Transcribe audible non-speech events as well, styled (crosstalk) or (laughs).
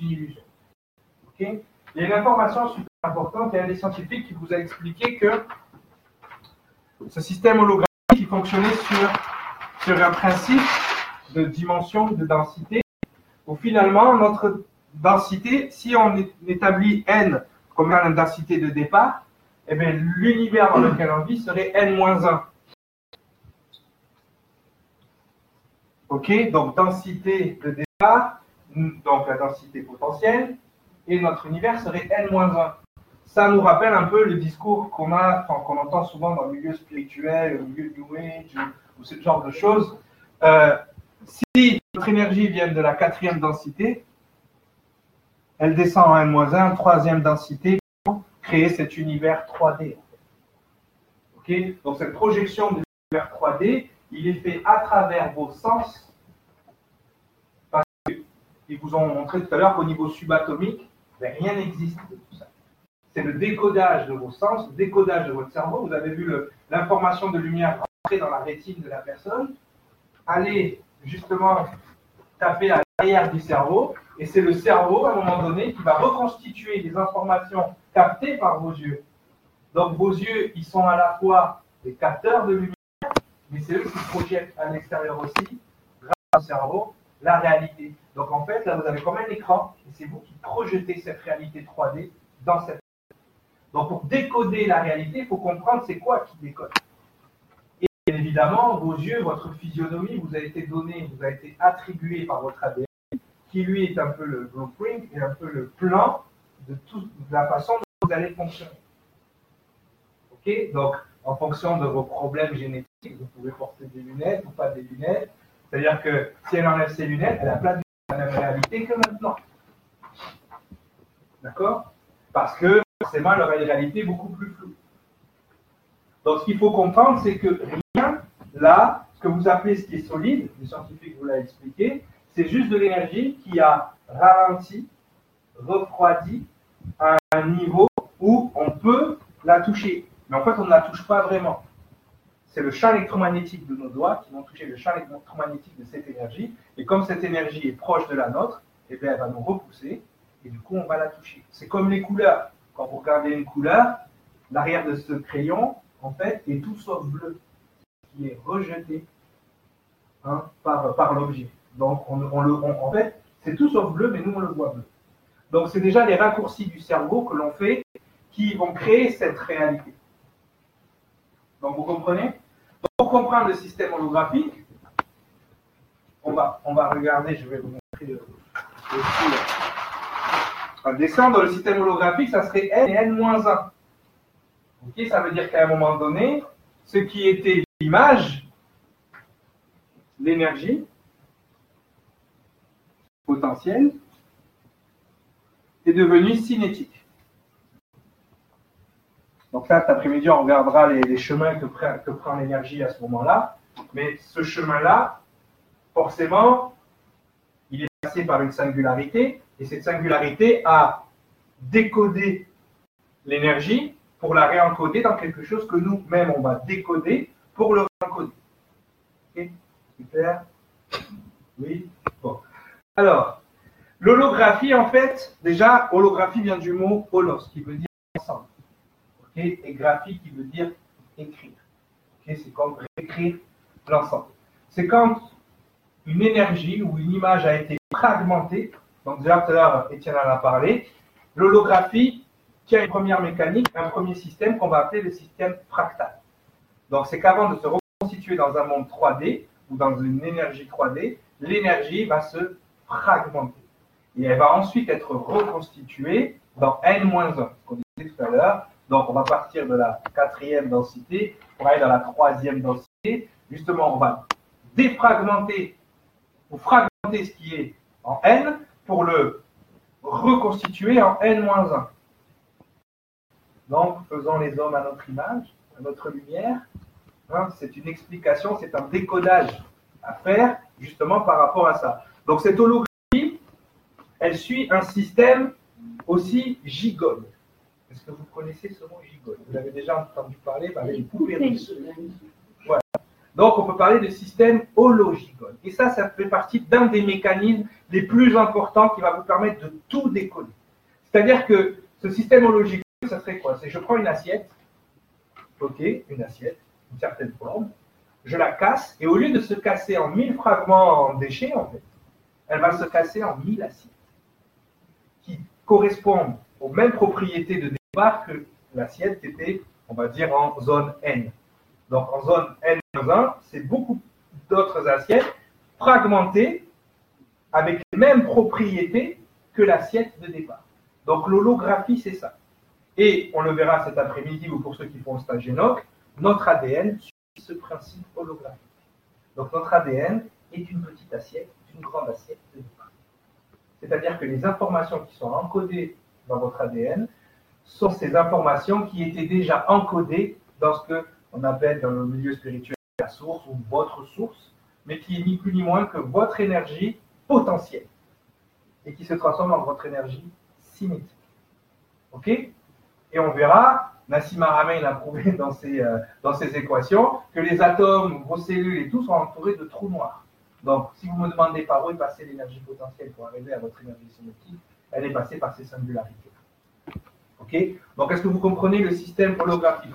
une illusion. Il y a une information super importante, il y a un des scientifiques qui vous a expliqué que ce système holographique fonctionnait sur, sur un principe de dimension, de densité, où finalement notre densité, si on établit n comme la densité de départ, eh l'univers dans lequel on vit serait n-1. Ok, donc densité de départ, donc la densité potentielle, et notre univers serait n-1. Ça nous rappelle un peu le discours qu'on a, qu'on entend souvent dans le milieu spirituel, le milieu New Age, ou, ce genre de choses. Euh, si notre énergie vient de la quatrième densité, elle descend en n-1, troisième densité, pour créer cet univers 3D. Ok? Donc cette projection de l'univers 3D, il est fait à travers vos sens. Qu'ils vous ont montré tout à l'heure qu'au niveau subatomique, ben, rien n'existe de tout ça. C'est le décodage de vos sens, le décodage de votre cerveau. Vous avez vu l'information de lumière rentrer dans la rétine de la personne, aller justement taper à l'arrière du cerveau, et c'est le cerveau, à un moment donné, qui va reconstituer les informations captées par vos yeux. Donc vos yeux, ils sont à la fois des capteurs de lumière, mais c'est eux qui projettent à l'extérieur aussi, grâce au cerveau, la réalité. Donc en fait, là, vous avez comme un écran, et c'est vous qui projetez cette réalité 3D dans cette. Donc pour décoder la réalité, il faut comprendre c'est quoi qui décode. Et évidemment, vos yeux, votre physionomie vous a été donnée, vous a été attribuée par votre ADN, qui lui est un peu le blueprint et un peu le plan de, toute la façon dont vous allez fonctionner. Ok? Donc, en fonction de vos problèmes génétiques, vous pouvez porter des lunettes ou pas des lunettes. C'est-à-dire que si elle enlève ses lunettes, elle a plein de la même réalité que maintenant. D'accord? Parce que forcément, une réalité beaucoup plus floue. Donc, ce qu'il faut comprendre, c'est que rien, là, ce que vous appelez ce qui est solide, les scientifiques vous l'ont expliqué, c'est juste de l'énergie qui a ralenti, refroidi à un niveau où on peut la toucher. Mais en fait, on ne la touche pas vraiment. C'est le champ électromagnétique de nos doigts qui vont toucher le champ électromagnétique de cette énergie. Et comme cette énergie est proche de la nôtre, eh bien, elle va nous repousser et du coup, on va la toucher. C'est comme les couleurs. Quand vous regardez une couleur, l'arrière de ce crayon, en fait, est tout sauf bleu, qui est rejeté hein, par, l'objet. Donc, on, le, en fait, c'est tout sauf bleu, mais nous, on le voit bleu. Donc, c'est déjà les raccourcis du cerveau que l'on fait qui vont créer cette réalité. Donc, vous comprenez? Pour comprendre le système holographique, on va, on va regarder, je vais vous montrer le, le dessin dans le système holographique, ça serait n et n-1. Ok, ça veut dire qu'à un moment donné, ce qui était l'image, l'énergie, potentiel est devenu cinétique. Donc là, cet après-midi, on regardera les, chemins que, prend l'énergie à ce moment-là. Mais ce chemin-là, forcément, il est passé par une singularité, et cette singularité a décodé l'énergie pour la réencoder dans quelque chose que nous-mêmes, on va décoder pour le réencoder. Ok? Super Oui Bon. Alors, l'holographie, en fait, déjà, holographie vient du mot holos, qui veut dire. Et graphie, qui veut dire écrire. C'est comme écrire l'ensemble. C'est quand une énergie ou une image a été fragmentée. Donc, déjà tout à l'heure, Étienne en a parlé. L'holographie tient une première mécanique, un premier système qu'on va appeler le système fractal. Donc, c'est qu'avant de se reconstituer dans un monde 3D ou dans une énergie 3D, l'énergie va se fragmentée. Et elle va ensuite être reconstituée dans n-1, ce qu'on disait tout à l'heure. Donc, on va partir de la quatrième densité pour aller dans la troisième densité. Justement, on va défragmenter ou fragmenter ce qui est en n pour le reconstituer en n-1. Donc, faisons les hommes à notre image, à notre lumière. Hein, c'est une explication, c'est un décodage à faire justement par rapport à ça. Donc cette holographie, elle suit un système aussi gigone. Est-ce que vous connaissez ce mot gigone Vous l'avez déjà entendu parler par les poupées Voilà. Donc, on peut parler de système hologigone. Et ça, ça fait partie d'un des mécanismes les plus importants qui va vous permettre de tout décoller. C'est-à-dire que ce système hologigone, ça serait quoi? C'est je prends une assiette, ok, une assiette, une certaine forme, je la casse, et au lieu de se casser en 1000 fragments en déchets, en fait, elle va se casser en 1000 assiettes, qui correspondent aux mêmes propriétés de que l'assiette était, on va dire, en zone N. Donc en zone N-1, c'est beaucoup d'autres assiettes fragmentées avec les mêmes propriétés que l'assiette de départ. Donc l'holographie, c'est ça. Et on le verra cet après-midi ou pour ceux qui font le stage GENOC, notre ADN suit ce principe holographique. Donc notre ADN est une petite assiette, une grande assiette de départ. C'est-à-dire que les informations qui sont encodées dans votre ADN sont ces informations qui étaient déjà encodées dans ce que on appelle dans le milieu spirituel la source ou votre source, mais qui est ni plus ni moins que votre énergie potentielle et qui se transforme en votre énergie cinétique. OK? Et on verra, Nassim Haramein l'a prouvé (laughs) dans ses, euh, dans ses équations, que les atomes, vos cellules et tout sont entourés de trous noirs. Donc, si vous me demandez par où est passée l'énergie potentielle pour arriver à votre énergie cinétique, elle est passée par ces singularités. OK? Donc, est-ce que vous comprenez le système holographique?